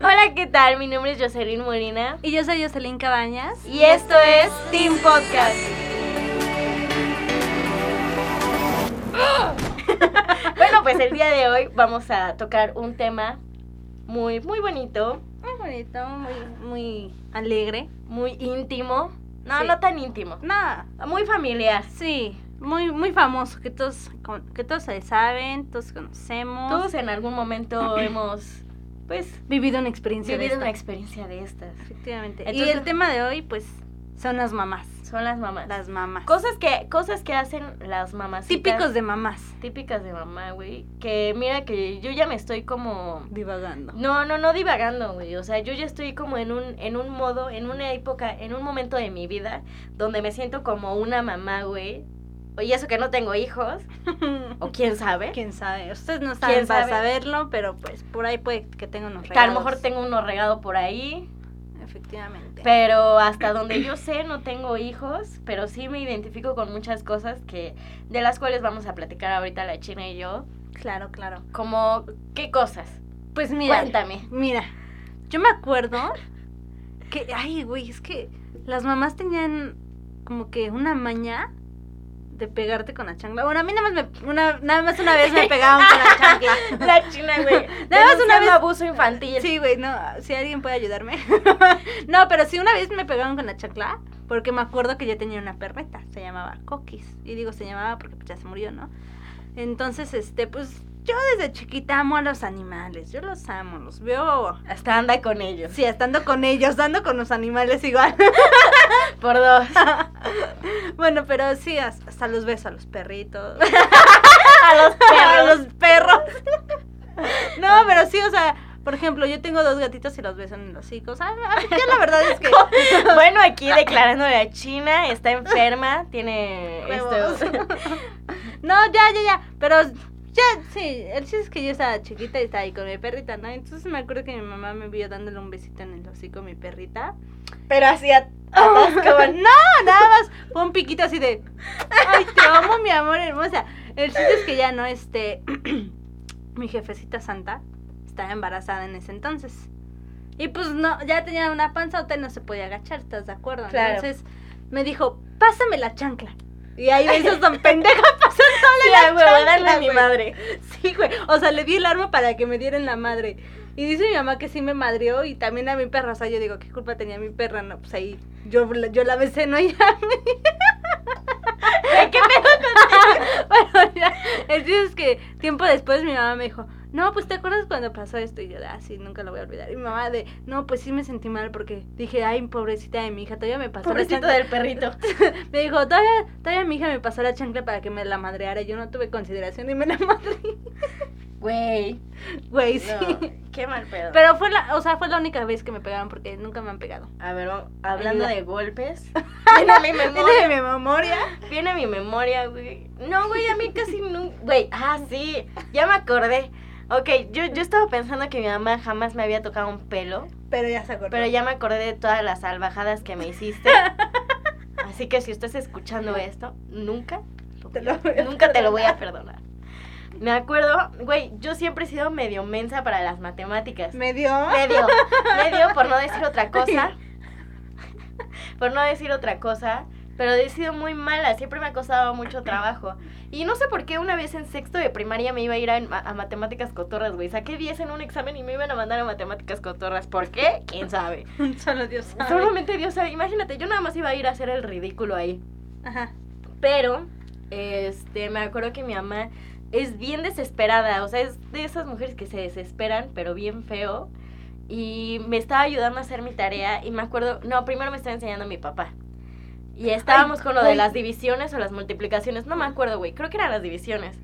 Hola, ¿qué tal? Mi nombre es Jocelyn Molina. Y yo soy Jocelyn Cabañas. Y esto es Team Podcast. bueno, pues el día de hoy vamos a tocar un tema muy, muy bonito. Muy bonito, muy, muy alegre. Muy íntimo. No, Sí. no tan íntimo. Nada, Muy familiar. sí, muy, muy famoso, que todos, que todos se saben, todos conocemos. Todos en algún momento hemos, pues, vivido una experiencia de vivido esta. una experiencia de estas. Efectivamente. y Entonces- el tema de hoy, pues, son las mamás. Son las mamás. Las mamás. Cosas que, cosas que hacen las mamás. típicos de mamás. Típicas de mamá, güey. Que mira que yo ya me estoy como... Divagando. No, no, no divagando, güey. O sea, yo ya estoy como en un, en un modo, en una época, en un momento de mi vida donde me siento como una mamá, güey. Y eso que no tengo hijos, o quién sabe. Quién sabe. Ustedes no saben ¿Quién para sabe? saberlo, pero pues por ahí puede que tenga unos Que regalos. a lo mejor tengo uno regado por ahí. Efectivamente. Pero hasta donde yo sé no tengo hijos, pero sí me identifico con muchas cosas que de las cuales vamos a platicar ahorita la China y yo. Claro, claro. Como, ¿qué cosas? Pues mira. Cuéntame. Mira, yo me acuerdo que, ay, güey, es que las mamás tenían como que una maña de pegarte con la chancla. Bueno, a mí nada más, me, una, nada más una vez me pegaban con la chancla. La China, güey. Nada más una vez- abuso infantil. Sí, güey, no, si alguien puede ayudarme. no, pero sí una vez me pegaron con la chancla porque me acuerdo que yo tenía una perreta, se llamaba Coquis. Y digo se llamaba porque pues, ya se murió, ¿no? Entonces, este, pues yo desde chiquita amo a los animales, yo los amo, los veo Hasta anda con ellos. Sí, estando con ellos, dando con los animales igual. Por dos. bueno, pero sí, has- hasta los beso a los perritos. A los a perros. los perros. no, pero sí, o sea, por ejemplo, yo tengo dos gatitos y los beso en los hocicos. Ah, ah, ya la verdad es que... Bueno, aquí declarando la China, está enferma, tiene esto. no, ya, ya, ya. Pero ya, sí, el chiste es que yo estaba chiquita y estaba ahí con mi perrita, ¿no? Entonces me acuerdo que mi mamá me vio dándole un besito en el hocico a mi perrita. Pero así a- atascaban. No, nada más fue un piquito así de. Ay, te amo, mi amor hermosa. El chiste es que ya no, este. mi jefecita santa estaba embarazada en ese entonces. Y pues no, ya tenía una panzota y no se podía agachar, ¿estás de acuerdo? Claro. Entonces me dijo, pásame la chancla. Y ahí me hizo tan pendeja pasándole Sí, la a chancla, darle a mi güey. madre. Sí, güey. O sea, le di el arma para que me dieran la madre. Y dice mi mamá que sí me madrió y también a mi perra. O sea, yo digo, ¿qué culpa tenía mi perra? No, pues ahí yo, yo la besé, no ella. Güey, ¿Qué pedo? bueno, ya. El chiste es que tiempo después mi mamá me dijo, no, pues te acuerdas cuando pasó esto. Y yo, ah, sí, nunca lo voy a olvidar. Y mi mamá de, no, pues sí me sentí mal porque dije, ay, pobrecita de mi hija, todavía me pasó la Pobrecito chancla". del perrito. Me dijo, todavía, todavía mi hija me pasó la chancla para que me la madreara. Yo no tuve consideración y me la madre. Güey. Güey, sí. No, qué mal pedo. Pero fue la, o sea, fue la única vez que me pegaron porque nunca me han pegado. A ver, vamos- hablando de golpes. Viene mi ¿Tiene memoria. mi memoria? Viene mi memoria, güey. No, güey, a mí casi no. Güey, ah, sí. Ya me acordé. Ok, yo, yo estaba pensando que mi mamá jamás me había tocado un pelo. Pero ya se acordó. Pero ya me acordé de todas las salvajadas que me hiciste. Así que si estás escuchando esto, nunca, Te lo voy a nunca te lo voy a perdonar. Me acuerdo, güey, yo siempre he sido medio mensa para las matemáticas. ¿Me dio? Medio, medio, por no decir otra cosa. Por no decir otra cosa. Pero he sido muy mala, siempre me ha costado mucho trabajo. Y no sé por qué una vez en sexto de primaria me iba a ir a, a matemáticas cotorras, güey. Saqué 10 en un examen y me iban a mandar a matemáticas cotorras. ¿Por qué? ¿Quién sabe? Solo Dios sabe. Solamente Dios sabe. Imagínate, yo nada más iba a ir a hacer el ridículo ahí. Ajá. Pero, este, me acuerdo que mi mamá es bien desesperada. O sea, es de esas mujeres que se desesperan, pero bien feo. Y me estaba ayudando a hacer mi tarea. Y me acuerdo, no, primero me estaba enseñando mi papá. Y estábamos Ay, con lo de las divisiones o las multiplicaciones. No me acuerdo, güey. Creo que eran las divisiones.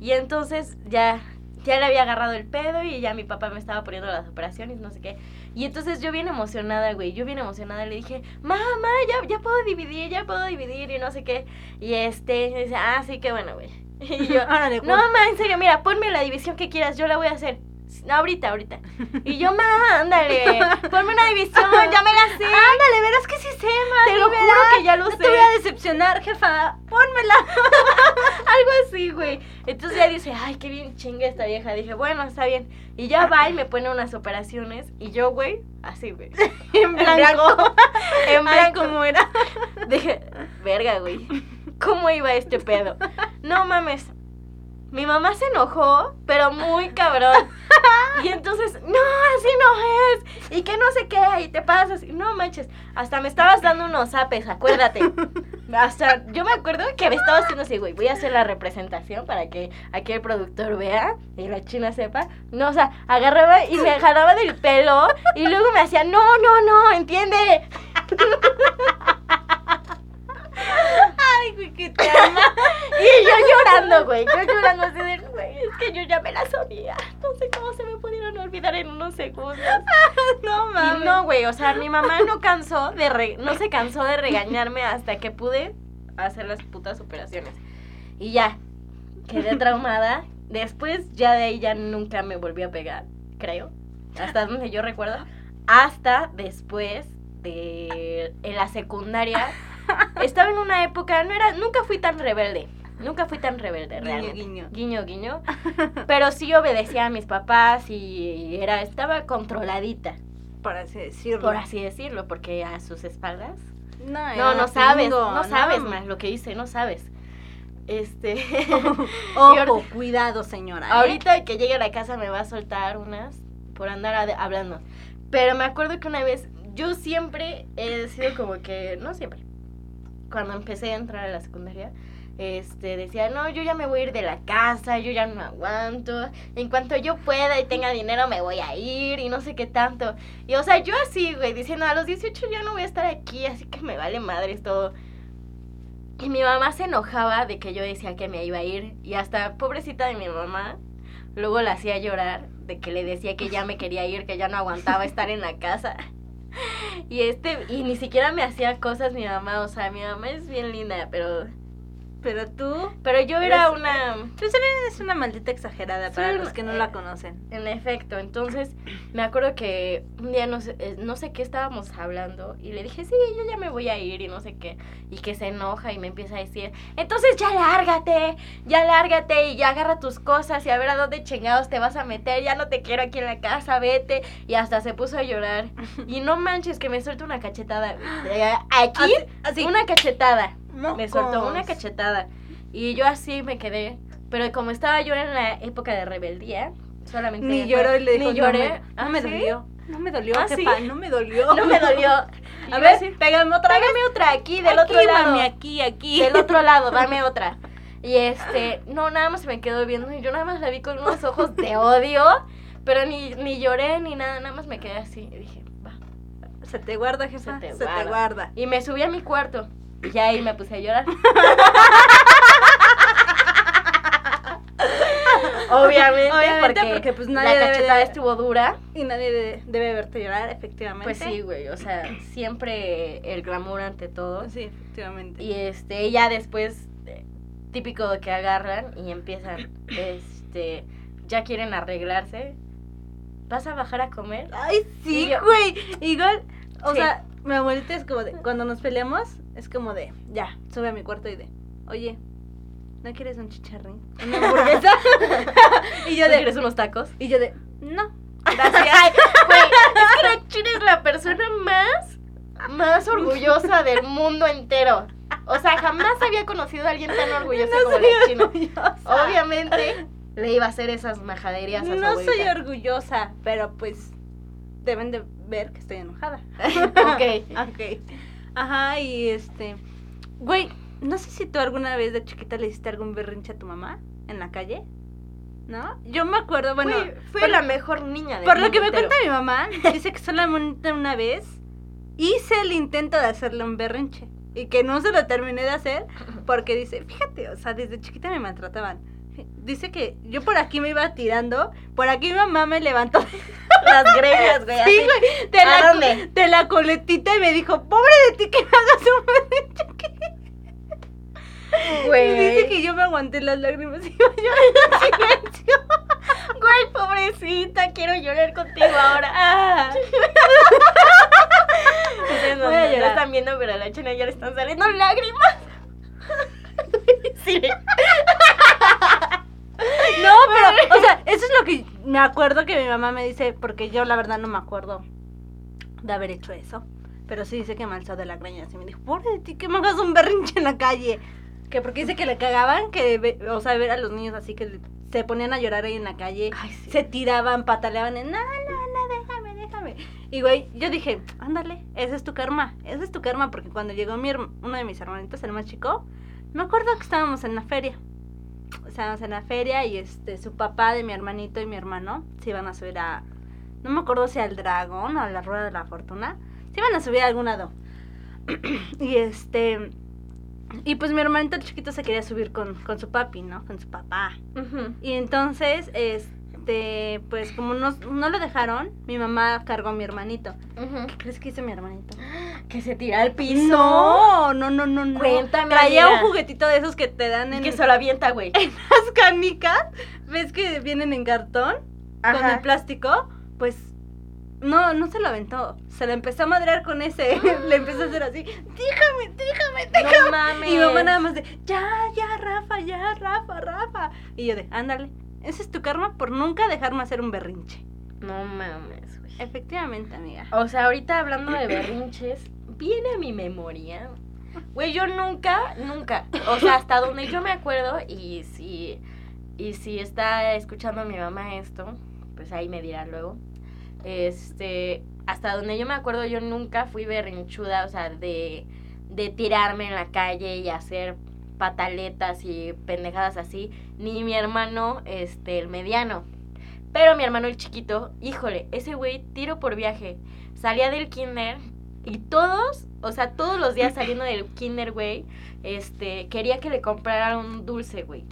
Y entonces ya, ya le había agarrado el pedo y ya mi papá me estaba poniendo las operaciones, no sé qué. Y entonces yo bien emocionada, güey. Yo bien emocionada le dije, mamá, ya, ya puedo dividir, ya puedo dividir y no sé qué. Y este, me dice, ah, sí, qué bueno, güey. Y yo, Órale, no, mamá, en serio, mira, ponme la división que quieras, yo la voy a hacer. Ahorita, ahorita. Y yo, ma, ándale, ponme una división, ya me la sé. Ándale, verás que sí sé, ma. Te lo de juro verdad. que ya lo no sé. te voy a decepcionar, jefa. Pónmela. Algo así, güey. Entonces ya dice, ay, qué bien chinga esta vieja. Dije, bueno, está bien. Y ya va y me pone unas operaciones. Y yo, güey, así, güey. en blanco. En blanco. ¿cómo era? Dije, verga, güey. ¿Cómo iba este pedo? No mames. Mi mamá se enojó, pero muy cabrón. Y entonces, no, así no es. Y que no sé qué, y te pasas. No manches, hasta me estabas dando unos apes, acuérdate. Hasta, yo me acuerdo que me estaba haciendo así, güey, voy a hacer la representación para que aquí el productor vea y la china sepa. No, o sea, agarraba y me jalaba del pelo y luego me hacía, no, no, no, entiende. Ay, güey, que te ama. Y yo llorando, güey. Yo llorando así de, güey, es que yo ya me la sabía. No sé cómo se me pudieron olvidar en unos segundos. No Y mames. no, güey, o sea, mi mamá no cansó de re- no se cansó de regañarme hasta que pude hacer las putas operaciones. Y ya, quedé traumada. Después ya de ahí ya nunca me volví a pegar, creo. Hasta donde yo recuerdo. Hasta después de en la secundaria. Estaba en una época, no era, nunca fui tan rebelde. Nunca fui tan rebelde, Guiño, realmente. guiño. Guiño, guiño. Pero sí obedecía a mis papás y era, estaba controladita, Por así decirlo. por así decirlo, porque a sus espaldas. No, No, no sabes, no sabes más lo que hice, no sabes. Este. Ojo, cuidado, señora. ¿eh? Ahorita que llegue a la casa me va a soltar unas por andar hablando. Pero me acuerdo que una vez, yo siempre he sido como que, no siempre, cuando empecé a entrar a la secundaria, este, decía, no, yo ya me voy a ir de la casa, yo ya no aguanto, en cuanto yo pueda y tenga dinero me voy a ir y no sé qué tanto. Y o sea, yo así, güey, diciendo, a los 18 ya no voy a estar aquí, así que me vale madres todo. Y mi mamá se enojaba de que yo decía que me iba a ir. Y hasta, pobrecita de mi mamá, luego la hacía llorar de que le decía que ya me quería ir, que ya no aguantaba estar en la casa. Y este, y ni siquiera me hacía cosas mi mamá, o sea, mi mamá es bien linda, pero, Pero tú. pero yo era Pues- una, eres una maldita exagerada para los que no la conocen. en efecto, entonces me acuerdo que un día no sé, eh, no sé qué estábamos hablando y le dije, sí, yo ya me voy a ir y no sé qué, y que se enoja y me empieza a decir, entonces ya lárgate, ya lárgate y ya agarra tus cosas y a ver a dónde chingados te vas a meter, ya no te quiero aquí en la casa, vete, y hasta se puso a llorar. Y no manches que me suelta una cachetada. Eh, Aquí, Así, así. una cachetada. Me soltó una cachetada. Y yo así me quedé. Pero como estaba yo en la época de rebeldía, solamente. Ni lloró y le dijo, Ni lloré. No me, no ¿Ah, me sí? dolió. No me dolió, ¿Ah, jefa, sí? no me dolió. No me dolió. A yo ver, así, pégame otra. Pégame otra aquí, del Aquí, otro lado. mami, aquí, aquí. Del otro lado, dame otra. Y este, no, nada más se me quedó viendo y yo nada más la vi con unos ojos de odio, pero ni, ni lloré ni nada, nada más me quedé así. Y dije, va. Se te guarda, jefa. Se Se te te, guarda. guarda. Y me subí a mi cuarto. Y ahí me puse a llorar. Obviamente, Obviamente, porque, porque, pues, la nadie debe cachetada estuvo dura. Y nadie de- debe verte llorar, efectivamente. Pues sí, güey, o sea, siempre el glamour ante todo. Sí, efectivamente. Y este, ya después, eh, típico de que agarran y empiezan, este, ya quieren arreglarse. ¿Vas a bajar a comer? Ay, sí, güey. Igual, o Sí. sea, mi abuelita es como de, cuando nos peleamos, es como de, ya, sube a mi cuarto y de, oye, ¿no quieres un chicharrín? Una hamburguesa. y yo ¿No de, quieres unos tacos? y yo de, no. Gracias. Güey, es que la China es la persona más, más orgullosa del mundo entero. O sea, jamás había conocido a alguien tan orgullosa No como la China. orgullosa. Obviamente le iba a hacer esas majaderías a su No soy orgullosa, pero pues deben de ver que estoy enojada. Ok. ok. Ajá, y este, güey, no sé si tú alguna vez de chiquita le hiciste algún berrinche a tu mamá en la calle. ¿No? Yo me acuerdo, bueno, fui por- la mejor niña del Por lo que me cuenta mi mamá, dice que solamente una vez hice el intento de hacerle un berrinche y que no se lo terminé de hacer porque dice, fíjate, o sea, desde chiquita me maltrataban. Dice que yo por aquí me iba tirando, por aquí mi mamá me levantó Las greñas, güey. sí, güey, de, ¿A la, dónde? de la coletita y me dijo, pobre de ti que me hagas un. Y Güey. dice que yo me aguanté las lágrimas y llorar en silencio. Güey, pobrecita, quiero llorar contigo ahora. Ah. Ustedes no, están viendo, pero a la chena ya le están saliendo lágrimas. Sí. Eso es lo que me acuerdo que mi mamá me dice, porque yo la verdad no me acuerdo de haber hecho eso. Pero sí dice que me alzó de la greña. Así me dijo, pobre de ti, que me hagas un berrinche en la calle. Que porque dice que le cagaban, que, o sea, ver a los niños así que se ponían a llorar ahí en la calle, Ay, sí. se tiraban, pataleaban, en, no, no, no, déjame, déjame. Y güey, yo dije, ándale, ese es tu karma, ese es tu karma, porque cuando llegó mi uno de mis hermanitos, el más chico, me acuerdo que estábamos en la feria. Estábamos en la feria y este, su papá de mi hermanito y mi hermano se iban a subir a, no me acuerdo si al dragón o a la rueda de la fortuna, se iban a subir a algún lado. y este, y pues mi hermanito chiquito se quería subir con, con su papi, ¿no? Con su papá. Y entonces, este, pues como no, no lo dejaron, mi mamá cargó a mi hermanito. ¿Qué crees que hizo mi hermanito? Que se tira al piso. No, no, no, no, no. Cuéntame, Traía amiga. un juguetito de esos que te dan en Que se lo avienta, güey. las canicas. ¿Ves que vienen en cartón? Con Ajá. el plástico. Pues no, no se lo aventó. Se lo empezó a madrear con ese. Le empezó a hacer así. Déjame, déjame, déjame. No mames. Y mi mamá nada más de, ya, ya, Rafa, ya, Rafa, Rafa. Y yo de, ándale, ese es tu karma por nunca dejarme hacer un berrinche. No mames, güey. Efectivamente, amiga. O sea, ahorita hablando de berrinches, viene a mi memoria. Güey, yo nunca, nunca, o sea, hasta donde yo me acuerdo, y si, y si está escuchando mi mamá esto, pues ahí me dirá luego. Este, hasta donde yo me acuerdo, yo nunca fui berrinchuda, o sea, de, de tirarme en la calle y hacer pataletas y pendejadas así, ni mi hermano, este, el mediano. Pero mi hermano el chiquito, híjole, ese güey tiro por viaje. Salía del kinder y todos, o sea, todos los días saliendo del kinder, güey, este, quería que le compraran un dulce, güey.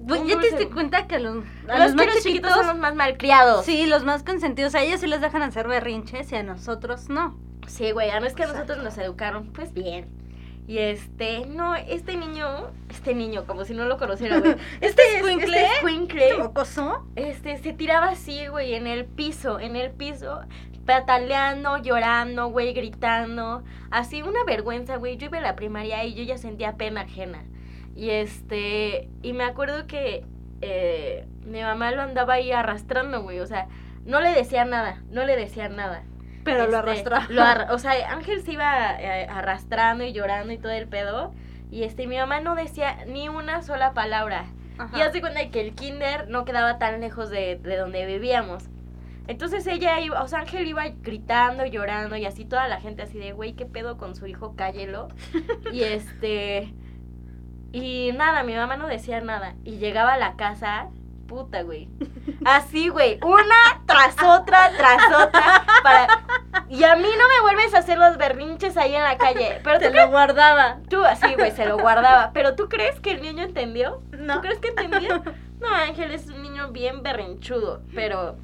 Un ¿Ya te diste cuenta que los, a Los, los más los chiquitos chiquitos son los más malcriados. Sí, los más consentidos. A ellos sí les dejan hacer berrinches y a nosotros no. Sí, güey, a no es que a nosotros nos educaron, pues bien. Y este, no, este niño, este niño, como si no lo conociera, güey. Este es- escuincle, este escuincle, mocoso. este, se tiraba así, güey, en el piso, en el piso, pataleando, llorando, güey, gritando. Así, una vergüenza, güey. Yo iba a la primaria y yo ya sentía pena ajena. Y este, y me acuerdo que eh, mi mamá lo andaba ahí arrastrando, güey. O sea, no le decía nada, no le decía nada. Pero lo Este, arrastraba. lo o sea, Ángel se iba eh, arrastrando y llorando y todo el pedo. Y este, mi mamá no decía ni una sola palabra. Ajá. Y hace cuenta que el kinder no quedaba tan lejos de, de donde vivíamos. Entonces ella iba, o sea, Ángel iba gritando, llorando y así toda la gente así de, güey, ¿qué pedo con su hijo? Cállelo. y este... Y nada, mi mamá no decía nada. Y llegaba a la casa, puta, güey. Así, güey, una tras otra, tras otra. Para... Y a mí no me vuelves a hacer los berrinches ahí en la calle. Pero tú Te lo guardaba. Tú así, güey, se lo guardaba. Pero ¿tú crees que el niño entendió? No. ¿Tú crees que entendió? No, Ángel es un niño bien berrinchudo. Pero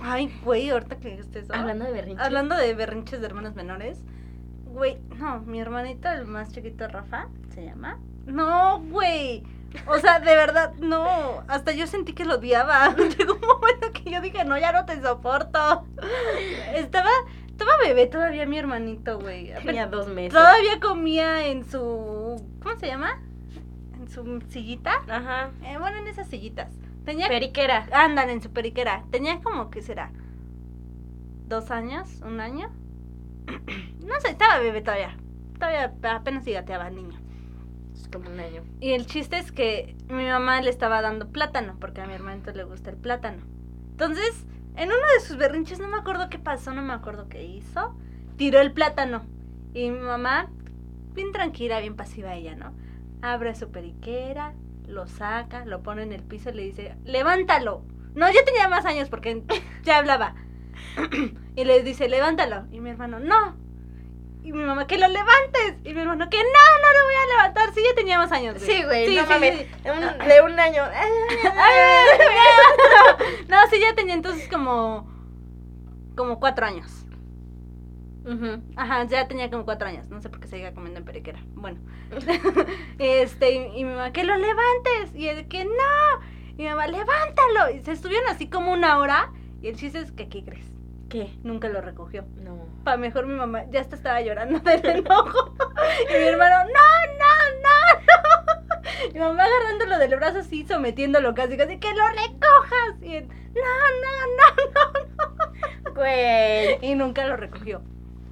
Ay, güey, ahorita que dijiste eso. hablando de berrinches. Hablando de berrinches de hermanos menores. Güey, no, mi hermanito, el más chiquito, Rafa, se llama. No, güey. O sea, de verdad, no. Hasta yo sentí que lo odiaba. Llegó un momento que yo dije, no, ya no te soporto. Estaba, estaba bebé todavía mi hermanito, güey. Tenía dos meses. Todavía comía en su. ¿Cómo se llama? En su sillita. Ajá. Eh, bueno, en esas sillitas. Tenía Periquera. Andan en su periquera. Tenía como que será. ¿Dos años? ¿Un año? no sé, estaba bebé todavía. Todavía apenas gateaba niño. Es como un año. Y el chiste es que mi mamá le estaba dando plátano, porque a mi hermanito le gusta el plátano. Entonces, en uno de sus berrinches, no me acuerdo qué pasó, no me acuerdo qué hizo, tiró el plátano. Y mi mamá, bien tranquila, bien pasiva ella, ¿no? Abre su periquera, lo saca, lo pone en el piso y le dice, levántalo. No, yo tenía más años porque ya hablaba. y le dice, levántalo. Y mi hermano, no. Y mi mamá, que lo levantes. Y mi hermano, que no, no lo voy a levantar. Tenía más años. Sí, güey, Sí, no sí, mames. sí. Un- de un año. no, sí, ya tenía entonces como. como cuatro años. Ajá, ya tenía como cuatro años, no sé por qué seguía comiendo en periquera. Bueno, este, y, y mi mamá, que lo levantes. Y el que no. Y mi mamá, levántalo. Y se estuvieron así como una hora. Y el chiste es que, ¿qué crees? ¿Qué? Nunca lo recogió. No. Pa' mejor mi mamá ya hasta estaba llorando del enojo. Y mi hermano, no, no, no, no. Mi mamá agarrándolo del brazo así, sometiéndolo casi, casi, que lo recojas. Y él, no, no, no, no, Güey. no. Y nunca lo recogió.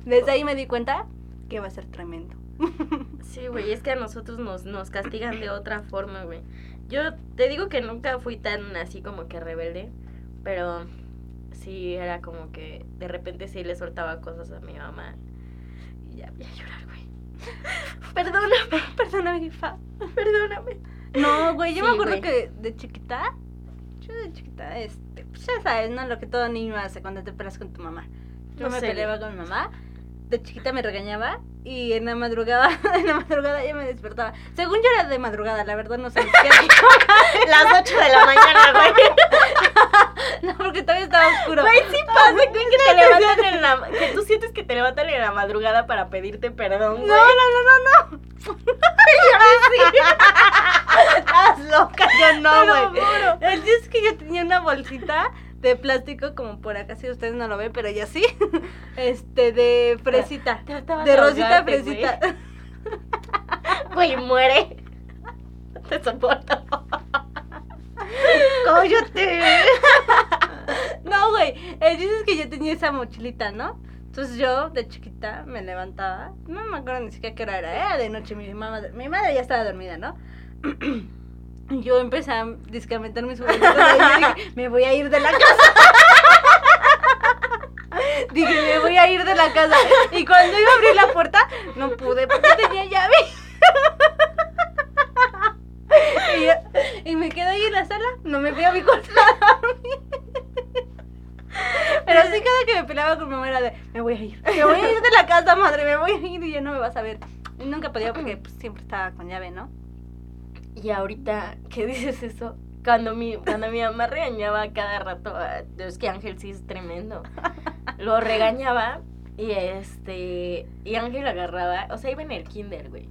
Desde ahí me di cuenta que va a ser tremendo. Sí, güey, es que a nosotros nos, nos castigan de otra forma, güey. Yo te digo que nunca fui tan así como que rebelde, pero sí era como que de repente sí le soltaba cosas a mi mamá y ya voy a llorar, güey. Perdóname, Perdóname, mi fa. perdóname. No, güey, yo me acuerdo güey. que de chiquita, yo de chiquita, este, pues ya sabes, ¿no? Lo que todo niño hace cuando te peleas con tu mamá. Yo No me sé. peleaba con mi mamá, de chiquita me regañaba y en la madrugada, en la madrugada ya me despertaba. Según yo era de madrugada, la verdad no sé Las 8 de la mañana, güey. No, porque todavía estaba oscuro. Güey, sí pasa, güey, que te levantan en la... Que tú sientes que te levantan en la madrugada para pedirte perdón, No, güey. no, no, no, no. Estás loca, yo no, güey. juro. El chiste es que yo tenía una bolsita de plástico, como por acá, si ustedes no lo ven, pero ya sí. Este, de fresita. De rosita fresita. Güey, muere. Te soporto. ¡Cállate! No, güey. El chiste es que yo tenía esa mochilita, ¿no? Entonces yo, de chiquita, me levantaba. No me acuerdo ni siquiera qué hora era. Era de noche. Mi, mamá, mi madre ya estaba dormida, ¿no? Yo empecé a discamentar mis juguetes. dije, me voy a ir de la casa. Dije, me voy a ir de la casa. Y cuando iba a abrir la puerta, no pude porque tenía llave. Y, me quedé ahí en la sala. No me fui a mi cuarto a. Pero sí cada que me peleaba con mi mamá era de, me voy a ir, me voy a ir de la casa, madre, me voy a ir y ya no me vas a ver. Nunca podía porque pues, siempre estaba con llave, ¿no? Y ahorita, ¿qué dices eso? Cuando mi, cuando mi mamá regañaba cada rato, ah, es que Ángel sí es tremendo. Lo regañaba y este. Y Ángel agarraba, o sea, iba en el kinder, güey.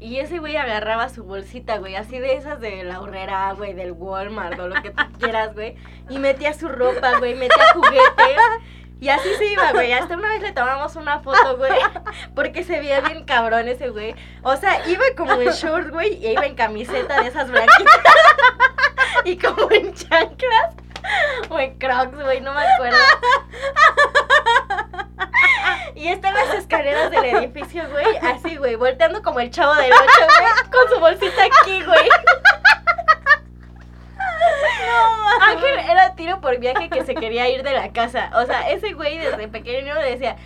Y ese güey agarraba su bolsita, güey, así de esas de la horrera, güey, del Walmart o lo que tú quieras, güey. Y metía su ropa, güey, metía juguetes. Y así se iba, güey. Hasta una vez le tomamos una foto, güey. Porque se veía bien cabrón ese güey. O sea, iba como en short, güey, y iba en camiseta de esas blanquitas. Y como en chanclas. O en crocs, güey, no me acuerdo. Y está en las escaleras del edificio, güey, así, güey, volteando como el chavo del 8, güey, con su bolsita aquí, güey. Ángel era tiro por viaje que se quería ir de la casa. O sea, ese güey desde pequeño le decía,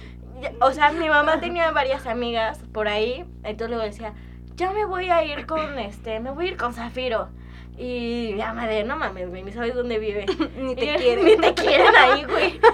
o sea, mi mamá tenía varias amigas por ahí, entonces luego decía, ya me voy a ir con este, me voy a ir con Zafiro. Y ya madre, no mames, güey, ni sabes dónde vive. Ni te yo, quieren. Ni te quieren ahí, güey.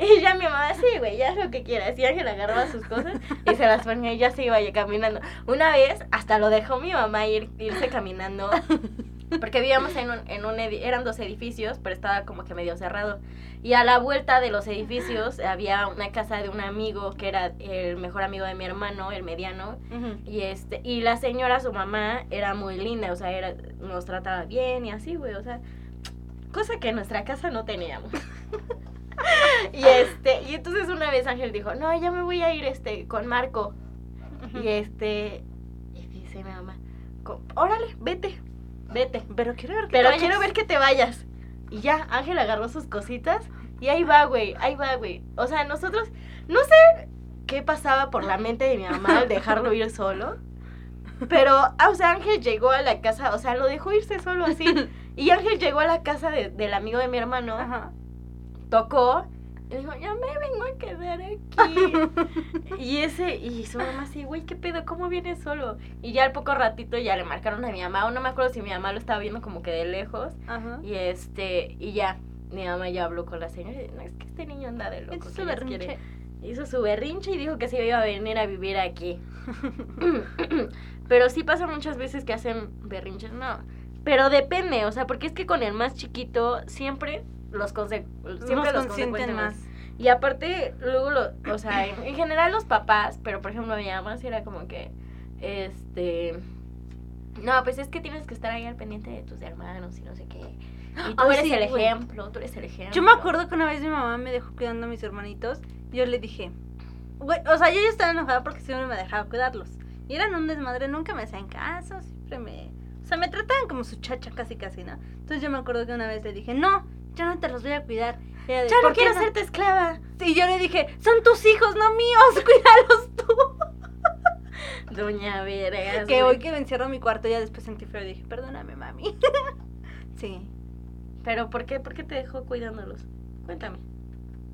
Y ya mi mamá, sí, güey, ya haz lo que quieras. Y Ángel agarraba sus cosas y se las ponía y ya se iba caminando. Una vez hasta lo dejó mi mamá ir, irse caminando. Porque vivíamos en un, en un eran dos edificios, pero estaba como que medio cerrado. Y a la vuelta de los edificios había una casa de un amigo que era el mejor amigo de mi hermano, el mediano. Ujú. Y este, y la señora, su mamá, era muy linda, o sea, era, nos trataba bien y así, güey, o sea, cosa que en nuestra casa no teníamos. y este, y entonces una vez Ángel dijo, no, ya me voy a ir este con Marco. Y este, y dice mi mamá, "Co- órale, vete, vete. Pero quiero ver que Pero te quiero vayas. ver que te vayas. Y ya, Ángel agarró sus cositas y ahí va, güey, ahí va, güey. O sea, nosotros, no sé qué pasaba por la mente de mi mamá al dejarlo ir solo. Pero, ah, o sea, Ángel llegó a la casa, o sea, lo dejó irse solo así. Y Ángel llegó a la casa de- del amigo de mi hermano, Ajá. tocó y dijo, ya me vengo a quedar aquí. y ese, y su mamá así, güey, ¿qué pedo? ¿Cómo vienes solo? Y ya al poco ratito ya le marcaron a mi mamá, o no me acuerdo si mi mamá lo estaba viendo como que de lejos. Ajá. Y este, y ya, mi mamá ya habló con la señora. y, No, es que este niño anda de loco. Hizo ¿qué su berrinche. quiere?". Hizo su berrinche y dijo que se iba a venir a vivir aquí. Pero sí pasa muchas veces que hacen berrinches, no. Pero depende, o sea, porque es que con el más chiquito siempre los, conse siempre los consienten más. más. Y aparte, luego, lo, o sea, en, en general los papás, pero por ejemplo mi mamá sí era como que, este, no, pues es que tienes que estar ahí al pendiente de tus hermanos y no sé qué. Y tú eres sí, el ejemplo, tú eres el ejemplo. Yo me acuerdo que una vez mi mamá me dejó cuidando a mis hermanitos. y Yo le dije, güey, o sea, yo ya estaba enojada porque siempre me dejaba cuidarlos. Y eran un desmadre, nunca me hacían caso, siempre me... O sea, me trataban como su chacha casi casi, ¿no? Entonces yo me acuerdo que una vez le dije, no, yo no te los voy a cuidar. De, Ya no "¿Por qué quiero hacerte esclava. Y yo le dije, son tus hijos, no míos, cuídalos tú. Doña Veregas. que hoy que me encierro en mi cuarto ya después sentí feo y dije, perdóname, mami. sí. Pero ¿por qué? ¿Por qué te dejó cuidándolos? Cuéntame.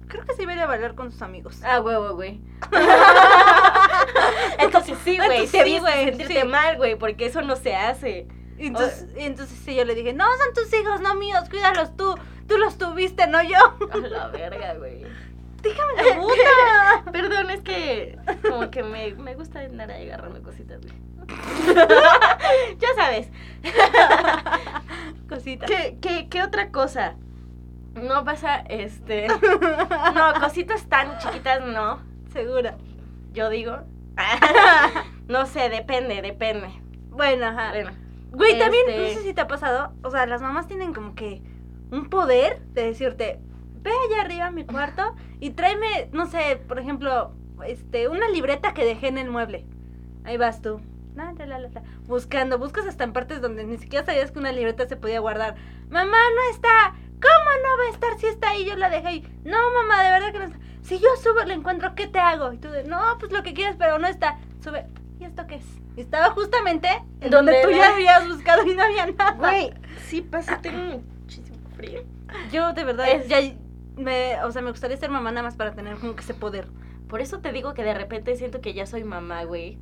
Creo que sí iba a ir a bailar con sus amigos. Ah, huevo, güey. Entonces sí, güey. Te sí, sentirte sí. mal, güey, porque eso no se hace. Y entonces, y entonces sí, yo le dije, no, son tus hijos, no míos, cuídalos tú. Tú los tuviste, no yo. A la verga, güey. Déjame la puta. Perdón, es que como que me, me gusta andar ahí agarrando cositas, güey. ya sabes. Cositas. ¿Qué, qué, ¿Qué otra cosa? No pasa, este... No, cositas tan chiquitas no. Segura. Yo digo. No sé, depende, depende. Bueno, ajá. Bueno. Güey, también, no este- sé si te ha pasado, o sea, las mamás tienen como que un poder de decirte, ve allá arriba a mi cuarto y tráeme, no sé, por ejemplo, este, una libreta que dejé en el mueble. Ahí vas tú. La, la, la, Buscando, buscas hasta en partes donde ni siquiera sabías que una libreta se podía guardar. Mamá, no está. ¿Cómo no va a estar si está ahí? Yo la dejé ahí. No, mamá, de verdad que no está. Si yo subo, la encuentro, ¿qué te hago? Y tú de, no, pues lo que quieras, pero no está. Sube. ¿Y esto qué es? Estaba justamente en donde Donde tú ya habías buscado y no había nada. Güey, sí pasa, tengo muchísimo frío. Yo de verdad, Es- ya me, o sea, me gustaría ser mamá nada más para tener como que ese poder. Por eso te digo que de repente siento que ya soy mamá, güey.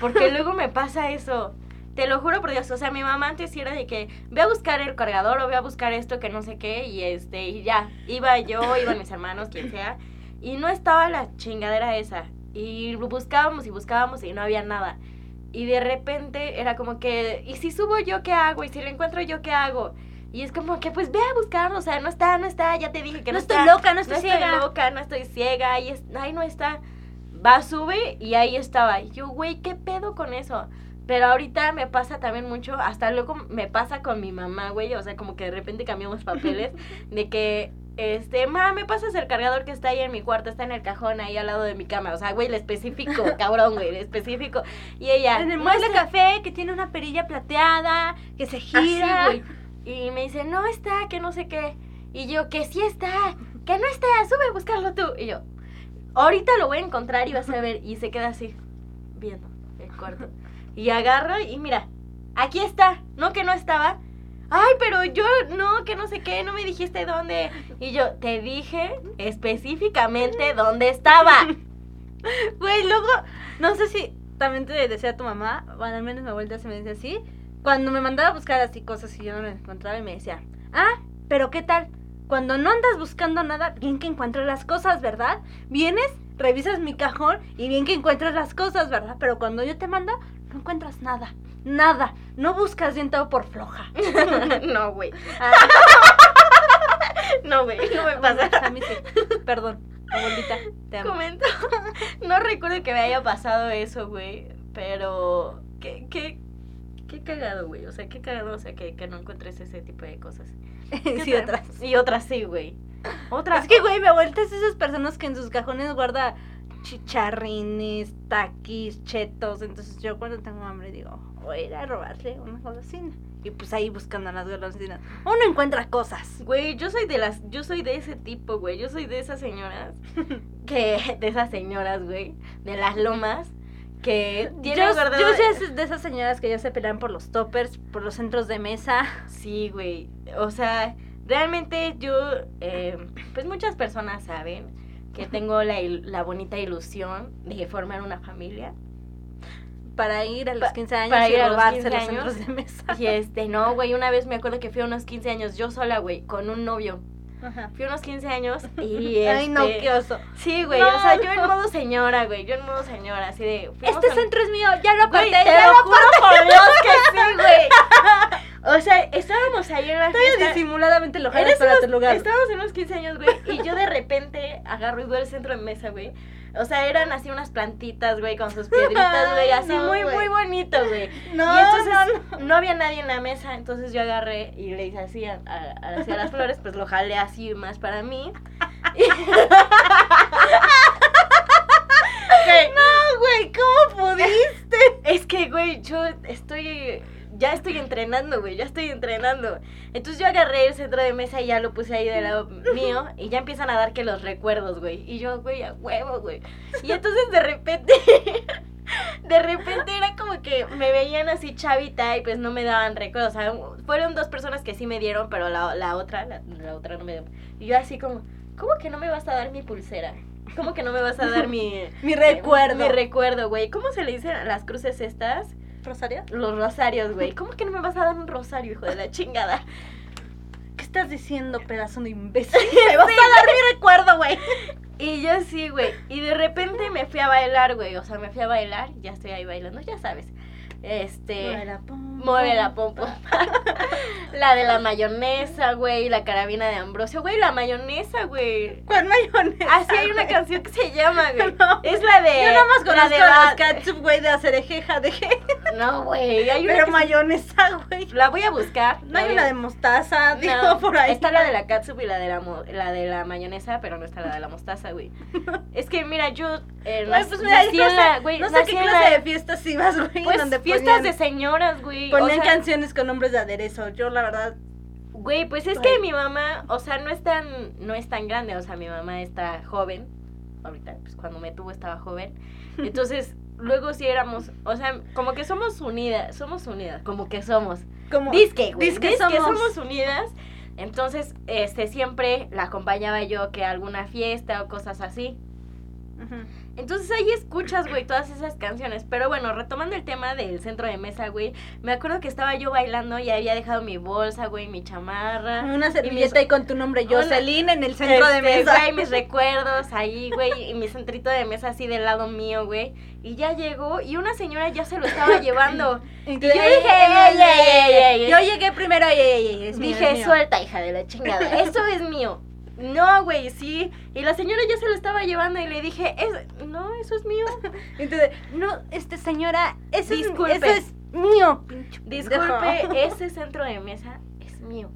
Porque luego me pasa eso. Te lo juro por Dios, o sea, mi mamá antes era de que ve a buscar el cargador o ve a buscar esto que no sé qué y este, y ya, iba yo, iban mis hermanos, quien sea, y no estaba la chingadera esa. Y buscábamos y buscábamos y no había nada. Y de repente era como que, ¿y si subo yo qué hago? ¿Y si lo encuentro yo qué hago? Y es como que, pues ve a buscarlo, o sea, no está, no está, ya te dije que no, no está. estoy loca, no estoy no ciega. estoy loca, no estoy ciega, ahí, es, ahí no está. Va, sube y ahí estaba. Yo, güey, ¿qué pedo con eso? Pero ahorita me pasa también mucho, hasta luego me pasa con mi mamá, güey, o sea, como que de repente cambiamos papeles, de que, este, ma, me pasas el cargador que está ahí en mi cuarto, está en el cajón ahí al lado de mi cama, o sea, güey, le específico, cabrón, güey, le específico. Y ella, En el café que tiene una perilla plateada, que se Así, gira. güey. Y me dice, no está, que no sé qué. Y yo, que sí está, que no está, sube a buscarlo tú. Y yo, ahorita lo voy a encontrar y vas a ver. Y se queda así, viendo el cuarto. Y agarro y mira, aquí está. No que no estaba. Ay, pero yo no, que no sé qué, no me dijiste dónde. Y yo, te dije específicamente dónde estaba. Güey, luego, no sé si también te decía tu mamá, bueno, al menos mi abuelita se me decía así, cuando me mandaba a buscar así cosas y yo no las encontraba y me decía, ah, pero ¿qué tal? Cuando no andas buscando nada, bien que encuentras las cosas, ¿verdad? Vienes, revisas mi cajón y bien que encuentras las cosas, ¿verdad? Pero cuando yo te mando, no encuentras nada, nada, no buscas bien todo por floja. no, güey. No, güey, no me pasa. A mí sí, perdón, abuelita, te amo. Comento. No recuerdo que me haya pasado eso, güey. Pero. Qué, qué, qué cagado, güey. O sea, qué cagado, o sea, que, que no encuentres ese tipo de cosas. ¿Qué sí, otra? otras. Y otras sí, güey. Otras. Es que, güey, mi abuelita es esas personas que en sus cajones guarda chicharrines, taquis, chetos. Entonces yo cuando tengo hambre digo, voy a ir a robarle una golosina. Y pues ahí buscando las golosinas. Uno encuentra cosas. Güey, yo soy de las. Yo soy de ese tipo, güey. Yo soy de esas señoras. Que. De esas señoras, güey. De las lomas. Que Yo, guardado. yo es de esas señoras que ya se pelean por los toppers, por los centros de mesa. Sí, güey. O sea, realmente yo, eh, pues muchas personas saben que tengo la, la bonita ilusión de formar una familia. Para ir a los Pa- 15 años para y ir a los robarse 15 los años. centros de mesa. Y este, no, güey, una vez me acuerdo que fui a unos 15 años yo sola, güey, con un novio. Ajá. Fui a unos 15 años y Ay, no, este, qué oso. Sí, güey, No, o sea, yo en modo señora, güey, yo en modo señora, así de... Este a centro es mío, ya lo aparté, ya lo lo por Dios que sí, güey. O sea, estábamos ahí en la Todavía fiesta. disimuladamente lo jalas para tu lugar. Estábamos en unos 15 años, güey, y yo de repente agarro y voy al centro de mesa, güey. O sea, eran así unas plantitas, güey, con sus piedritas, güey, así No, muy, güey. muy bonito, güey. No, y entonces no, no, había nadie en la mesa, entonces yo agarré y le hice así a, a- a- hacia las flores, pues lo jalé así más para mí. Y- No, güey, ¿cómo pudiste? es que, güey, yo estoy. Ya estoy entrenando, güey, ya estoy entrenando. Entonces yo agarré el centro de mesa y ya lo puse ahí del lado mío y ya empiezan a dar que los recuerdos, güey. Y yo, güey, a huevo, güey. Y entonces de repente, de repente era como que me veían así chavita y pues no me daban recuerdos. O sea, fueron dos personas que sí me dieron, pero la, la otra, la, la otra no me dio. Y yo así como, ¿cómo que no me vas a dar mi pulsera? ¿Cómo que no me vas a dar mi... Mi recuerdo. Mi recuerdo, güey. ¿Cómo se le dicen las cruces estas? ¿Rosario? Los rosarios, güey. ¿Cómo que no me vas a dar un rosario, hijo de la chingada? ¿Qué estás diciendo, pedazo de imbécil? Me vas a dar mi recuerdo, güey. Y yo sí, güey. Y de repente me fui a bailar, güey. O sea, me fui a bailar. Ya estoy ahí bailando, ya sabes. Este. Mueve la pom, Mueve la pom, pompa. la de la mayonesa, güey. La carabina de Ambrosio. Güey, la mayonesa, güey. ¿Cuál mayonesa? Así hay una canción que se llama, güey. No. Es la de. Yo nada más la conozco de a la- los catsup, güey, de acerejeja, de. No, güey. Hay una Pero se- mayonesa, güey. La voy a buscar. No hay voy una de mostaza, digo, No, por ahí. Está la de la catsup y la de la, mo- la de la mayonesa, pero no está la de la mostaza, güey. Es que, mira, yo eh, pues mira, nací no en sé, la- güey, no sé qué clase la- de fiestas ibas, güey, Pues donde fiestas ponían, de señoras, güey. ponían o sea, canciones con nombres de aderezo. Yo, la verdad, Güey, pues es que mi mamá, o sea, no es tan, no es tan grande, o sea, mi mamá está joven. Ahorita, pues cuando me tuvo estaba joven. Entonces, luego sí éramos, o sea, como que somos unidas, somos unidas, como que somos. como... Disque, güey. Disque Disque, somos. somos. unidas. Entonces, este, siempre la acompañaba yo que a alguna fiesta o cosas así. Entonces ahí escuchas, güey, todas esas canciones. Pero bueno, retomando el tema del centro de mesa, güey. Me acuerdo que estaba yo bailando y había dejado mi bolsa, güey, mi chamarra. Una y servilleta mis- ahí con tu nombre, Jocelyn, en el centro de este, mesa. Güey, mis recuerdos ahí, güey, y mi centrito de mesa así del lado mío, güey. Y ya llegó y una señora ya se lo estaba llevando. Y Y yo dije, ey, ey, ey, ey, ey. Yo llegué primero, Dije, mío. suelta, hija de la chingada. Eso es mío. No, güey, sí. Y la señora ya se lo estaba llevando y le dije, es, no, eso es mío. Entonces, no, este señora, eso, Disculpe. Es, eso es mío, Disculpe, ese centro de mesa es mío.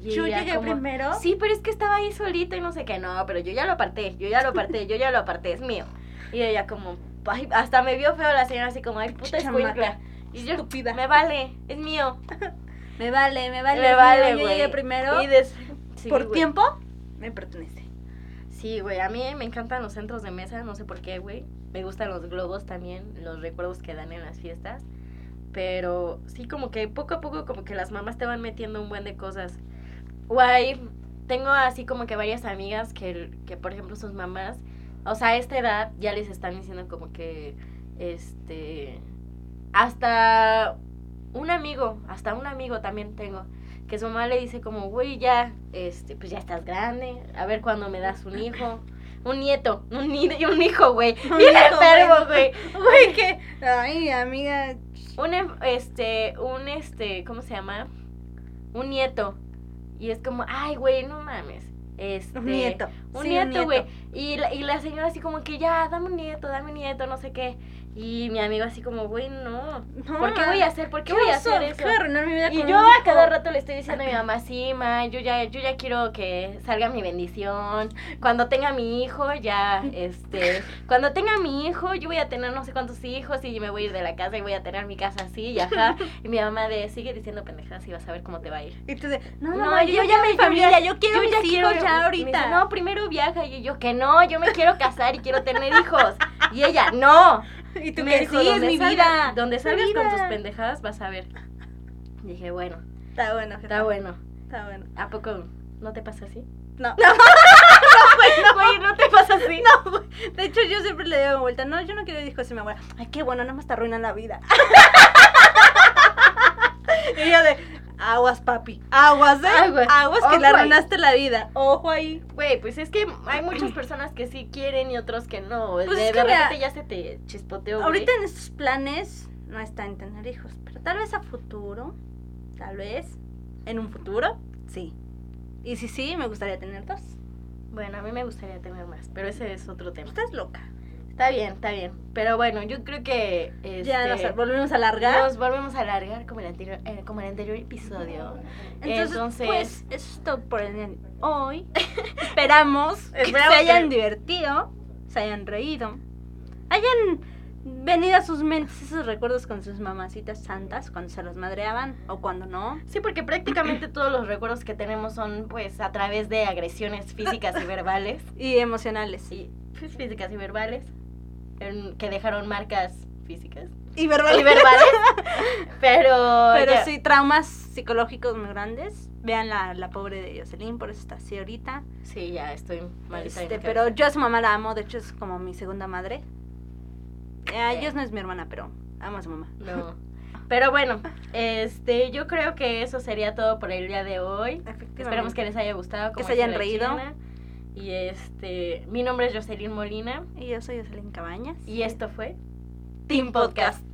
Y Yo llegué primero. Sí, pero es que estaba ahí solito y no sé qué. No, pero yo ya lo aparté, yo ya lo aparté, yo ya lo aparté, es mío. Y ella como, ay, hasta me vio feo la señora así como, ay, puta escuincla. Y yo, estúpida. me vale, es mío. Me vale, me vale. me vale, güey. Yo llegué primero. Y des- sí, por tiempo, me pertenece. Sí, güey, a mí me encantan los centros de mesa, no sé por qué, güey. Me gustan los globos también, los recuerdos que dan en las fiestas. Pero sí, como que poco a poco, como que las mamás te van metiendo un buen de cosas. Guay, tengo así como que varias amigas que, que, por ejemplo, sus mamás, o sea, a esta edad ya les están diciendo como que, este, hasta un amigo, hasta un amigo también tengo, que su mamá le dice como, güey, ya, este, pues ya estás grande, a ver cuándo me das un hijo, un nieto, un, un hijo, güey, Un bien enfermo, güey. güey, que. Ay, amiga. un, em- este, un, este, ¿cómo se llama? Un nieto, y es como, ay, güey, no mames, este, Un nieto. un Sí, nieto, güey. Y la, y la señora así como que ya, dame un nieto, dame un nieto, no sé qué. Y mi amigo así como, güey, no. No, ¿Por qué voy a hacer? ¿Por qué, ¿Qué voy a hacer eso? ¿Qué voy a arruinar mi vida Y con yo a cada rato le estoy diciendo a mi mamá, sí, ma, yo ya, yo ya quiero que salga mi bendición. Cuando tenga mi hijo, ya, este, cuando tenga mi hijo, yo voy a tener no sé cuántos hijos y me voy a ir de la casa y voy a tener mi casa así y ajá. Y mi mamá de, sigue diciendo pendejadas y vas a ver cómo te va a ir. Y tú de, no, No, mamá, yo, ya mi familia, yo quiero mis hijos quiero- ya me ahorita. dice, no, primero viaja. Y yo, que no, yo me quiero casar y quiero tener hijos. Y ella, no. y tú Me dijo, sí, es "Donde mi vida. Donde salgas con tus vida". pendejadas vas a ver. Dije, bueno, Está bueno, está bueno. Está bueno. ¿A poco no te pasa así? No. Güey, no te pasa así. No, güey. De hecho, yo siempre le doy vuelta. No, yo no quiero hijos y mi abuela. Ay, qué bueno, nada más te arruinan la vida. y ella de, aguas, papi. Aguas, ¿eh? Aguas. Aguas que le arruinaste la vida. Ojo ahí. Güey, pues es que hay muchas personas que sí quieren y otros que no. Pues de, es de que mira, repente ya se te chispoteó. Ahorita en estos planes no está en tener hijos, pero tal vez a futuro. Tal vez. En un futuro, sí. Y si sí, me gustaría tener dos. Bueno, a mí me gustaría tener más, pero ese es otro tema. Estás loca. Está bien, está bien. Pero bueno, yo creo que. Ya este, nos volvemos a alargar. Nos volvemos a alargar como el anterior, eh, como el anterior episodio. Entonces, Entonces, pues, eso es todo por el día de hoy. Esperamos que Esperamos se hayan que- divertido, se hayan reído, hayan venido a sus mentes esos recuerdos con sus mamacitas santas cuando se los madreaban o cuando no. Sí, porque prácticamente todos los recuerdos que tenemos son pues a través de agresiones físicas y verbales. Y emocionales. Sí, pues, físicas y verbales. En- que dejaron marcas físicas Y y verbales. Pero. Pero ya. sí, traumas psicológicos muy grandes. Vean la, la pobre de Jocelyn, por eso está así ahorita. Sí, ya estoy malita. Este, pero yo a su mamá la amo, de hecho es como mi segunda madre. Eh, Eh. Dios no es mi hermana, pero amo a su mamá. No. Pero bueno, este, yo creo que eso sería todo por el día de hoy. Esperamos que les haya gustado. Que se hayan reído. China. Y este, mi nombre es Jocelyn Molina Y yo soy Jocelyn Cabañas. y esto fue Team Podcast.